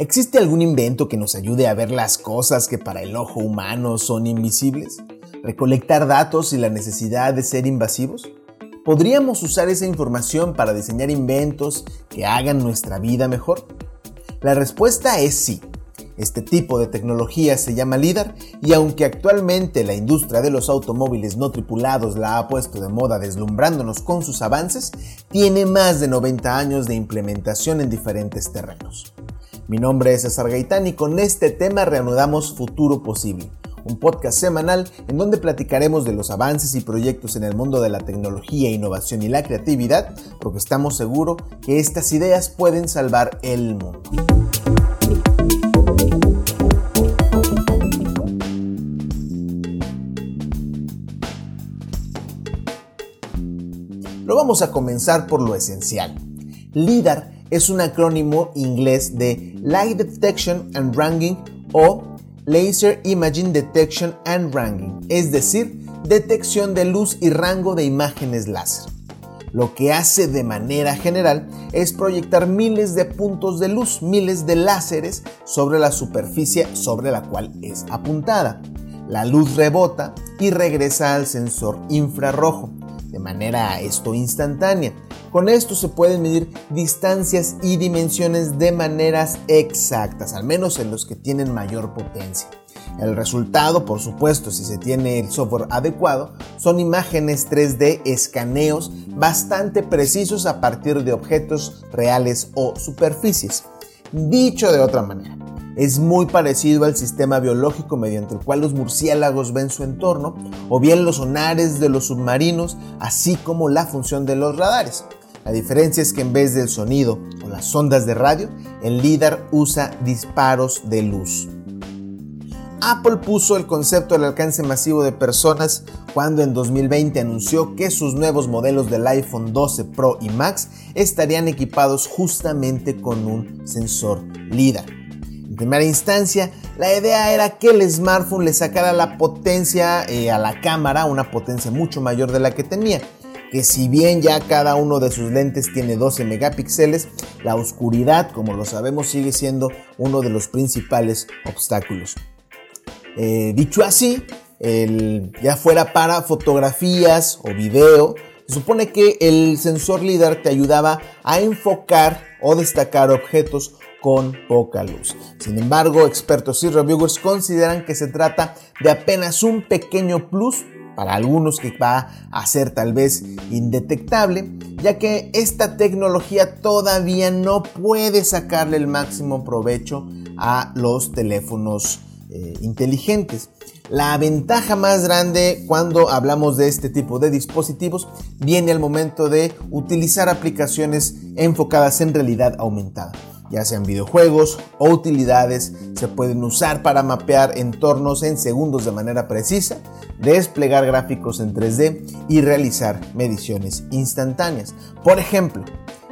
¿Existe algún invento que nos ayude a ver las cosas que para el ojo humano son invisibles? ¿Recolectar datos sin la necesidad de ser invasivos? ¿Podríamos usar esa información para diseñar inventos que hagan nuestra vida mejor? La respuesta es sí. Este tipo de tecnología se llama LIDAR y aunque actualmente la industria de los automóviles no tripulados la ha puesto de moda deslumbrándonos con sus avances, tiene más de 90 años de implementación en diferentes terrenos. Mi nombre es César Gaitán y con este tema reanudamos Futuro Posible, un podcast semanal en donde platicaremos de los avances y proyectos en el mundo de la tecnología, innovación y la creatividad, porque estamos seguros que estas ideas pueden salvar el mundo. Lo vamos a comenzar por lo esencial. LIDAR es un acrónimo inglés de Light Detection and Ranging o Laser Imaging Detection and Ranging, es decir, detección de luz y rango de imágenes láser. Lo que hace de manera general es proyectar miles de puntos de luz, miles de láseres sobre la superficie sobre la cual es apuntada. La luz rebota y regresa al sensor infrarrojo, de manera esto instantánea. Con esto se pueden medir distancias y dimensiones de maneras exactas, al menos en los que tienen mayor potencia. El resultado, por supuesto, si se tiene el software adecuado, son imágenes 3D escaneos bastante precisos a partir de objetos reales o superficies. Dicho de otra manera, es muy parecido al sistema biológico mediante el cual los murciélagos ven su entorno, o bien los sonares de los submarinos, así como la función de los radares. La diferencia es que en vez del sonido o las ondas de radio, el LIDAR usa disparos de luz. Apple puso el concepto del alcance masivo de personas cuando en 2020 anunció que sus nuevos modelos del iPhone 12 Pro y Max estarían equipados justamente con un sensor LIDAR. En primera instancia, la idea era que el smartphone le sacara la potencia eh, a la cámara, una potencia mucho mayor de la que tenía que si bien ya cada uno de sus lentes tiene 12 megapíxeles, la oscuridad, como lo sabemos, sigue siendo uno de los principales obstáculos. Eh, dicho así, ya fuera para fotografías o video, se supone que el sensor LIDAR te ayudaba a enfocar o destacar objetos con poca luz. Sin embargo, expertos y reviewers consideran que se trata de apenas un pequeño plus para algunos que va a ser tal vez indetectable, ya que esta tecnología todavía no puede sacarle el máximo provecho a los teléfonos eh, inteligentes. La ventaja más grande cuando hablamos de este tipo de dispositivos viene al momento de utilizar aplicaciones enfocadas en realidad aumentada ya sean videojuegos o utilidades, se pueden usar para mapear entornos en segundos de manera precisa, desplegar gráficos en 3D y realizar mediciones instantáneas. Por ejemplo,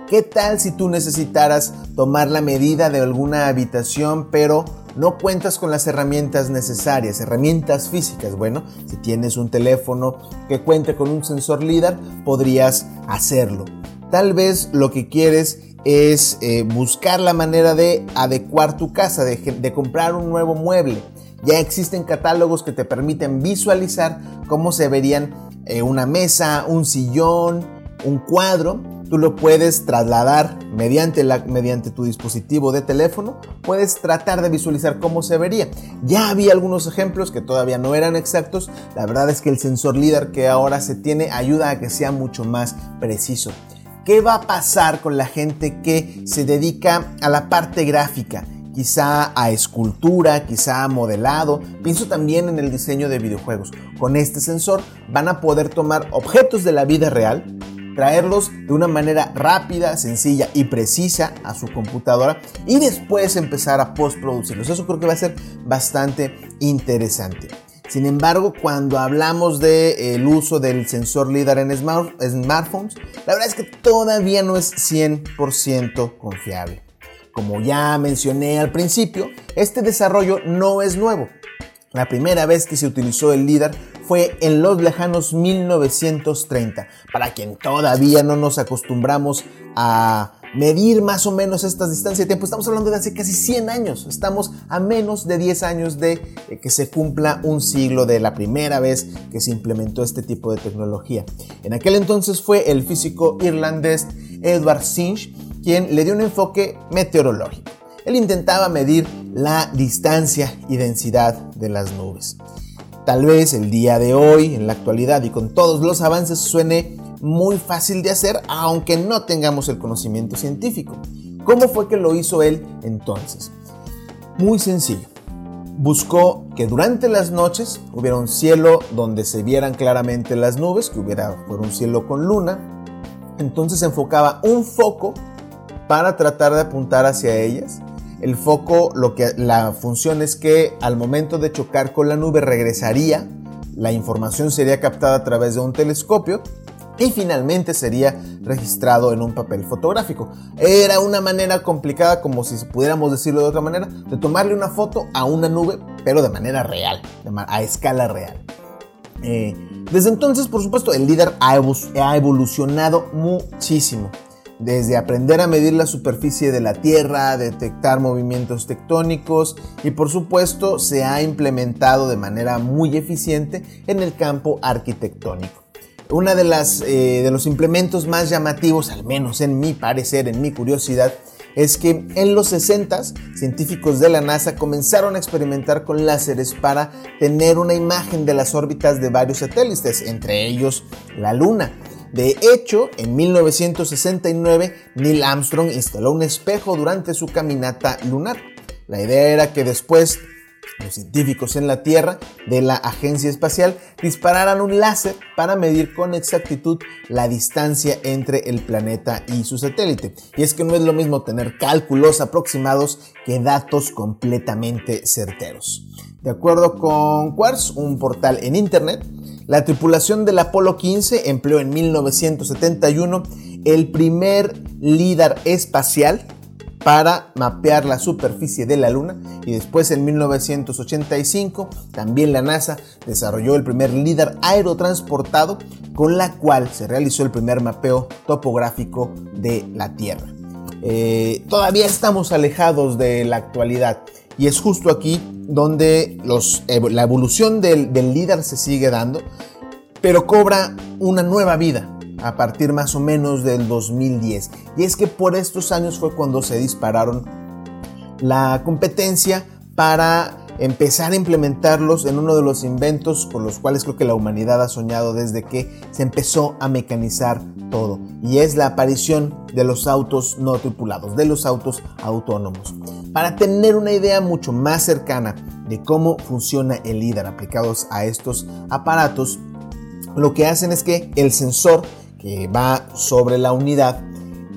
¿qué tal si tú necesitaras tomar la medida de alguna habitación pero no cuentas con las herramientas necesarias, herramientas físicas. Bueno, si tienes un teléfono que cuente con un sensor LIDAR, podrías hacerlo. Tal vez lo que quieres es eh, buscar la manera de adecuar tu casa, de, comprar un nuevo mueble. Ya existen catálogos que te permiten visualizar cómo se verían eh, una mesa, un sillón, un cuadro. Tú lo puedes trasladar mediante, mediante tu dispositivo de teléfono. Puedes tratar de visualizar cómo se vería. Ya había algunos ejemplos que todavía no eran exactos. La verdad es que el sensor LIDAR que ahora se tiene ayuda a que sea mucho más preciso. ¿Qué va a pasar con la gente que se dedica a la parte gráfica? Quizá a escultura, quizá a modelado. Pienso también en el diseño de videojuegos. Con este sensor van a poder tomar objetos de la vida real, traerlos de una manera rápida, sencilla y precisa a su computadora y después empezar a postproducirlos. Eso creo que va a ser bastante interesante. Sin embargo, cuando hablamos del el uso del sensor LIDAR en smartphones, la verdad es que todavía no es 100% confiable. Como ya mencioné al principio, este desarrollo no es nuevo. La primera vez que se utilizó el LIDAR fue en los lejanos 1930. Para quien todavía no nos acostumbramos a medir más o menos estas distancias de tiempo. Estamos hablando de hace casi 100 años. Estamos a menos de 10 años de eh, que se cumpla un siglo de la primera vez que se implementó este tipo de tecnología. En aquel entonces fue el físico irlandés Edward Sinch quien le dio un enfoque meteorológico. Él intentaba medir la distancia y densidad de las nubes. Tal vez el día de hoy, en la actualidad y con todos los avances suene muy fácil de hacer, aunque no tengamos el conocimiento científico. ¿Cómo fue que lo hizo él entonces? Muy sencillo. Buscó que durante las noches hubiera un cielo donde se vieran claramente las nubes, que hubiera un cielo con luna. Entonces enfocaba un foco para tratar de apuntar hacia ellas. El foco, lo que la función es que al momento de chocar con la nube regresaría, la información sería captada a través de un telescopio y finalmente sería registrado en un papel fotográfico. Era una manera complicada, como si pudiéramos decirlo de otra manera, de tomarle una foto a una nube, pero de manera real, a escala real. Eh, desde entonces, por supuesto, el líder ha evolucionado muchísimo. Desde aprender a medir la superficie de la Tierra, detectar movimientos tectónicos y por supuesto se ha implementado de manera muy eficiente en el campo arquitectónico. Una de las eh, de los implementos más llamativos, al menos en mi parecer, en mi curiosidad, es que en los 60 científicos de la NASA comenzaron a experimentar con láseres para tener una imagen de las órbitas de varios satélites, entre ellos la Luna. De hecho, en 1969 Neil Armstrong instaló un espejo durante su caminata lunar. La idea era que después los científicos en la Tierra de la Agencia Espacial dispararan un láser para medir con exactitud la distancia entre el planeta y su satélite. Y es que no es lo mismo tener cálculos aproximados que datos completamente certeros. De acuerdo con Quartz, un portal en Internet, la tripulación del Apolo 15 empleó en 1971 el primer LIDAR espacial para mapear la superficie de la Luna y después en 1985 también la NASA desarrolló el primer LIDAR aerotransportado con la cual se realizó el primer mapeo topográfico de la Tierra. Eh, todavía estamos alejados de la actualidad y es justo aquí donde la evolución del, del líder se sigue dando, pero cobra una nueva vida a partir más o menos del 2010. Y es que por estos años fue cuando se dispararon la competencia para empezar a implementarlos en uno de los inventos con los cuales creo que la humanidad ha soñado desde que se empezó a mecanizar todo. Y es la aparición de los autos no tripulados, de los autos autónomos. Para tener una idea mucho más cercana de cómo funciona el LIDAR aplicados a estos aparatos, lo que hacen es que el sensor que va sobre la unidad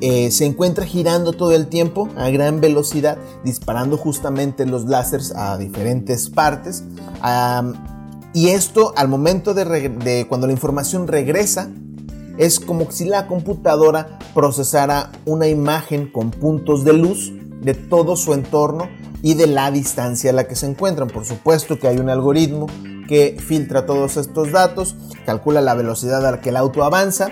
eh, se encuentra girando todo el tiempo a gran velocidad, disparando justamente los láseres a diferentes partes. y esto al momento de, cuando la información regresa, es como si la computadora procesara una imagen con puntos de luz de todo su entorno y de la distancia a la que se encuentran. Por supuesto que hay un algoritmo que filtra todos estos datos, calcula la velocidad a la que el auto avanza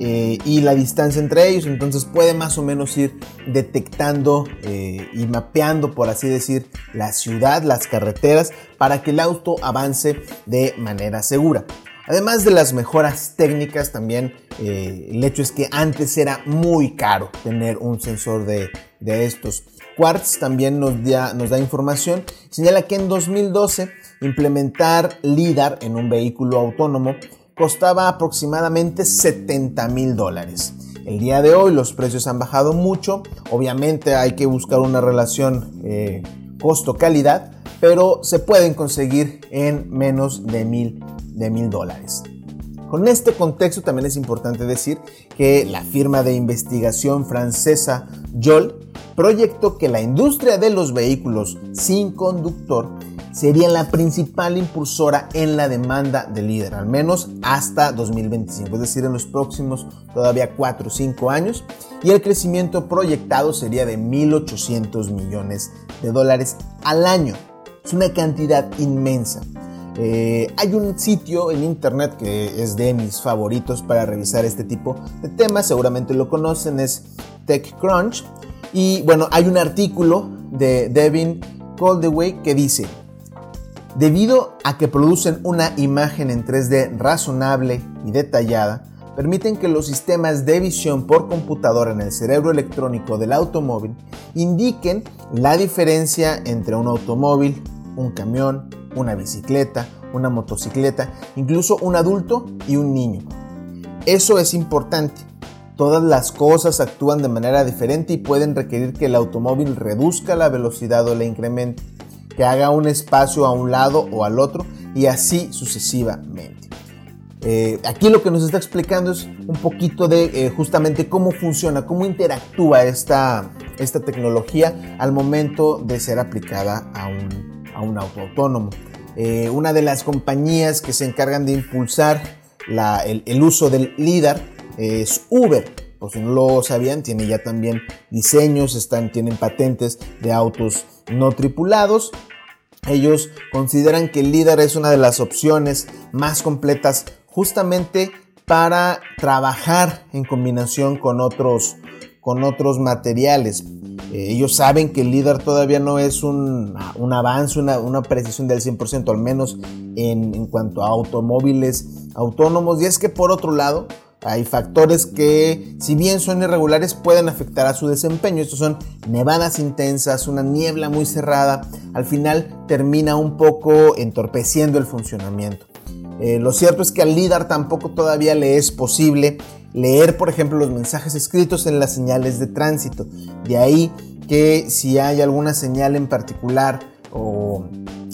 eh, y la distancia entre ellos, entonces puede más o menos ir detectando eh, y mapeando, por así decir, la ciudad, las carreteras, para que el auto avance de manera segura. Además de las mejoras técnicas, también eh, el hecho es que antes era muy caro tener un sensor de, estos. Quartz también nos nos da información, señala que en 2012 implementar LIDAR en un vehículo autónomo costaba aproximadamente 70 mil dólares. El día de hoy los precios han bajado mucho, obviamente hay que buscar una relación eh, costo-calidad, pero se pueden conseguir en menos de mil de mil dólares. Con este contexto también es importante decir que la firma de investigación francesa JOL proyectó que la industria de los vehículos sin conductor sería la principal impulsora en la demanda de líder, al menos hasta 2025, es decir, en los próximos todavía 4 o 5 años, y el crecimiento proyectado sería de 1.800 millones de dólares al año. Es una cantidad inmensa. Eh, hay un sitio en internet que es de mis favoritos para revisar este tipo de temas, seguramente lo conocen, es TechCrunch. Y bueno, hay un artículo de Devin Coldewey que dice, debido a que producen una imagen en 3D razonable y detallada, permiten que los sistemas de visión por computadora en el cerebro electrónico del automóvil indiquen la diferencia entre un automóvil, un camión, una bicicleta, una motocicleta, incluso un adulto y un niño. Eso es importante. Todas las cosas actúan de manera diferente y pueden requerir que el automóvil reduzca la velocidad o la incremente, que haga un espacio a un lado o al otro y así sucesivamente. Eh, aquí lo que nos está explicando es un poquito de eh, justamente cómo funciona, cómo interactúa esta, esta tecnología al momento de ser aplicada a un, a un auto autónomo. Eh, una de las compañías que se encargan de impulsar el, el, uso del LIDAR es Uber. Por si no lo sabían, tiene ya también diseños, están, tienen patentes de autos no tripulados. Ellos consideran que el LIDAR es una de las opciones más completas justamente para trabajar en combinación con otros, con otros materiales. Eh, ellos saben que el líder todavía no es un, avance, una, precisión del 100%, al menos en, en cuanto a automóviles autónomos. Y es que por otro lado, hay factores que, si bien son irregulares, pueden afectar a su desempeño. Estos son nevadas intensas, una niebla muy cerrada. Al final termina un poco entorpeciendo el funcionamiento. Eh, lo cierto es que al LIDAR tampoco todavía le es posible leer, por ejemplo, los mensajes escritos en las señales de tránsito. De ahí que si hay alguna señal en particular o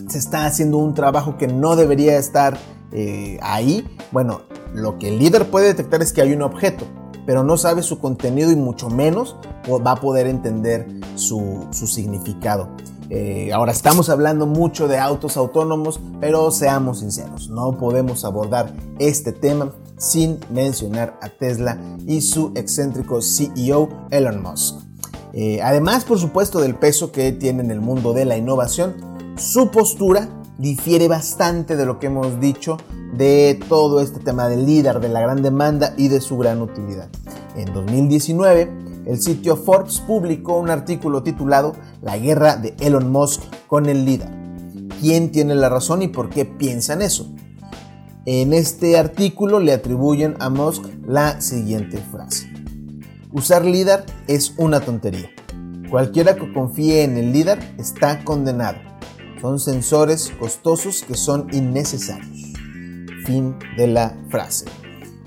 se está haciendo un trabajo que no debería estar eh, ahí, bueno, lo que el líder puede detectar es que hay un objeto, pero no sabe su contenido y mucho menos va a poder entender su significado. Eh, ahora estamos hablando mucho de autos autónomos, pero seamos sinceros, no podemos abordar este tema sin mencionar a Tesla y su excéntrico CEO Elon Musk. Eh, además, por supuesto, del peso que tiene en el mundo de la innovación, su postura difiere bastante de lo que hemos dicho de todo este tema del líder, de la gran demanda y de su gran utilidad. En 2019, el sitio Forbes publicó un artículo titulado La guerra de Elon Musk con el líder. ¿Quién tiene la razón y por qué piensan eso? En este artículo le atribuyen a Musk la siguiente frase. Usar líder es una tontería. Cualquiera que confíe en el líder está condenado. Son sensores costosos que son innecesarios. Fin de la frase.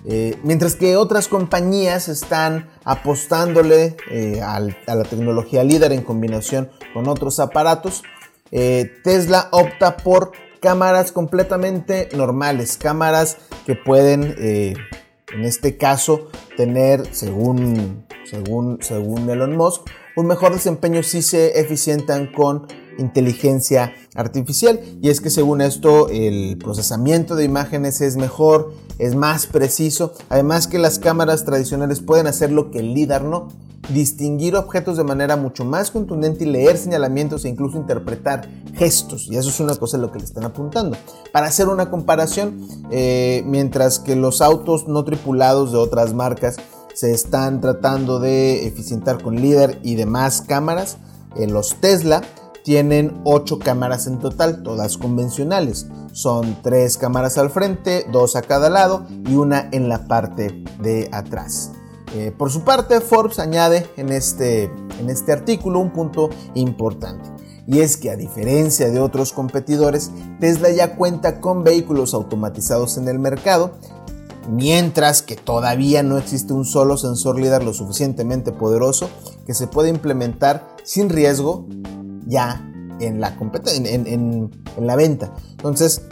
Eh, mientras que otras compañías están apostándole eh, a la tecnología líder en combinación con otros aparatos, eh, Tesla opta por cámaras completamente normales, cámaras que pueden, en este caso, tener, según, según, según Elon Musk, un mejor desempeño si se eficientan con inteligencia artificial y es que según esto el procesamiento de imágenes es mejor, es más preciso, además que las cámaras tradicionales pueden hacer lo que el LIDAR no, distinguir objetos de manera mucho más contundente y leer señalamientos e incluso interpretar gestos. Y eso es una cosa a lo que le están apuntando. Para hacer una comparación, eh, mientras que los autos no tripulados de otras marcas se están tratando de eficientar con LIDAR y demás cámaras, en los Tesla tienen 8 cámaras en total, todas convencionales. Son 3 cámaras al frente, 2 a cada lado y una en la parte de atrás. Eh, por su parte, Forbes añade en este, en este artículo un punto importante. Y es que a diferencia de otros competidores, Tesla ya cuenta con vehículos automatizados en el mercado, mientras que todavía no existe un solo sensor líder lo suficientemente poderoso que se pueda implementar sin riesgo ya en la, en, en, en la venta. Entonces,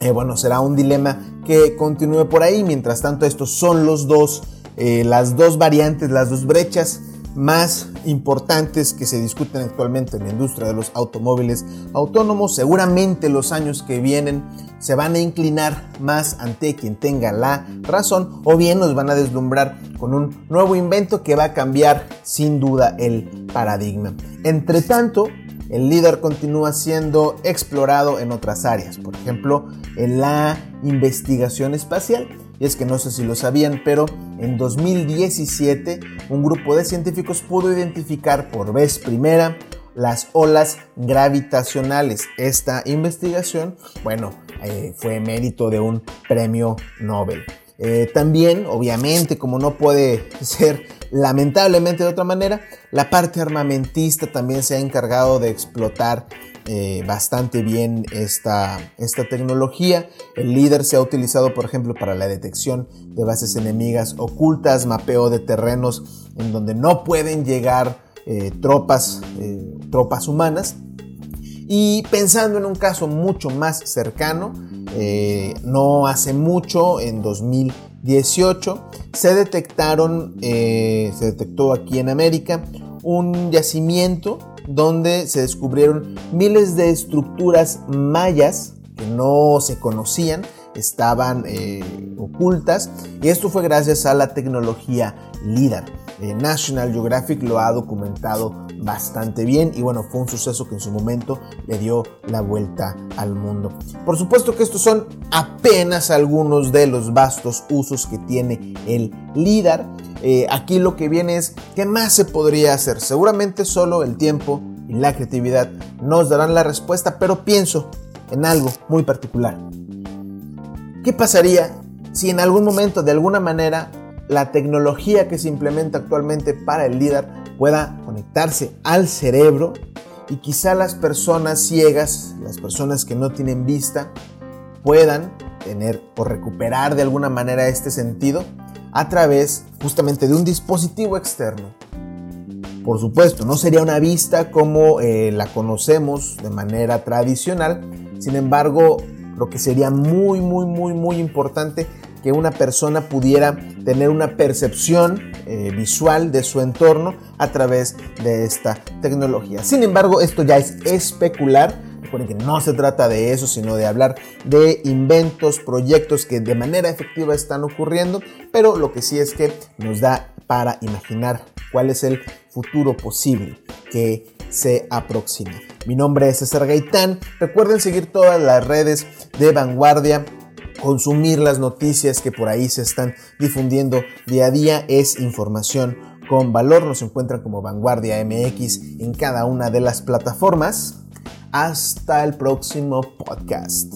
eh, bueno, será un dilema que continúe por ahí. Mientras tanto, estos son los dos, eh, las dos variantes, las dos brechas más importantes que se discuten actualmente en la industria de los automóviles autónomos. Seguramente los años que vienen se van a inclinar más ante quien tenga la razón o bien nos van a deslumbrar con un nuevo invento que va a cambiar sin duda el paradigma. Entre tanto, el LIDAR continúa siendo explorado en otras áreas, por ejemplo, en la investigación espacial. Y es que no sé si lo sabían, pero en 2017 un grupo de científicos pudo identificar por vez primera las olas gravitacionales. Esta investigación, bueno, eh, fue mérito de un premio Nobel. Eh, también, obviamente, como no puede ser lamentablemente de otra manera, la parte armamentista también se ha encargado de explotar eh, bastante bien esta, esta tecnología. El líder se ha utilizado, por ejemplo, para la detección de bases enemigas ocultas, mapeo de terrenos en donde no pueden llegar eh, tropas, tropas humanas. Y pensando en un caso mucho más cercano, eh, no hace mucho, en 2018, se detectaron, eh, se detectó aquí en América un yacimiento donde se descubrieron miles de estructuras mayas que no se conocían, estaban eh, ocultas y esto fue gracias a la tecnología LIDAR. National Geographic lo ha documentado bastante bien y bueno, fue un suceso que en su momento le dio la vuelta al mundo. Por supuesto que estos son apenas algunos de los vastos usos que tiene el LIDAR. Eh, aquí lo que viene es, ¿qué más se podría hacer? Seguramente solo el tiempo y la creatividad nos darán la respuesta, pero pienso en algo muy particular. ¿Qué pasaría si en algún momento, de alguna manera, la tecnología que se implementa actualmente para el LIDAR pueda conectarse al cerebro y quizá las personas ciegas, las personas que no tienen vista, puedan tener o recuperar de alguna manera este sentido a través justamente de un dispositivo externo. Por supuesto, no sería una vista como eh, la conocemos de manera tradicional, sin embargo, lo que sería muy, muy, muy, muy importante que una persona pudiera tener una percepción eh, visual de su entorno a través de esta tecnología. Sin embargo, esto ya es especular. Recuerden que no se trata de eso, sino de hablar de inventos, proyectos que de manera efectiva están ocurriendo, pero lo que sí es que nos da para imaginar cuál es el futuro posible que se aproxima. Mi nombre es César Gaitán. Recuerden seguir todas las redes de Vanguardia consumir las noticias que por ahí se están difundiendo día a día es información con valor. Nos encuentran como Vanguardia MX en cada una de las plataformas. Hasta el próximo podcast.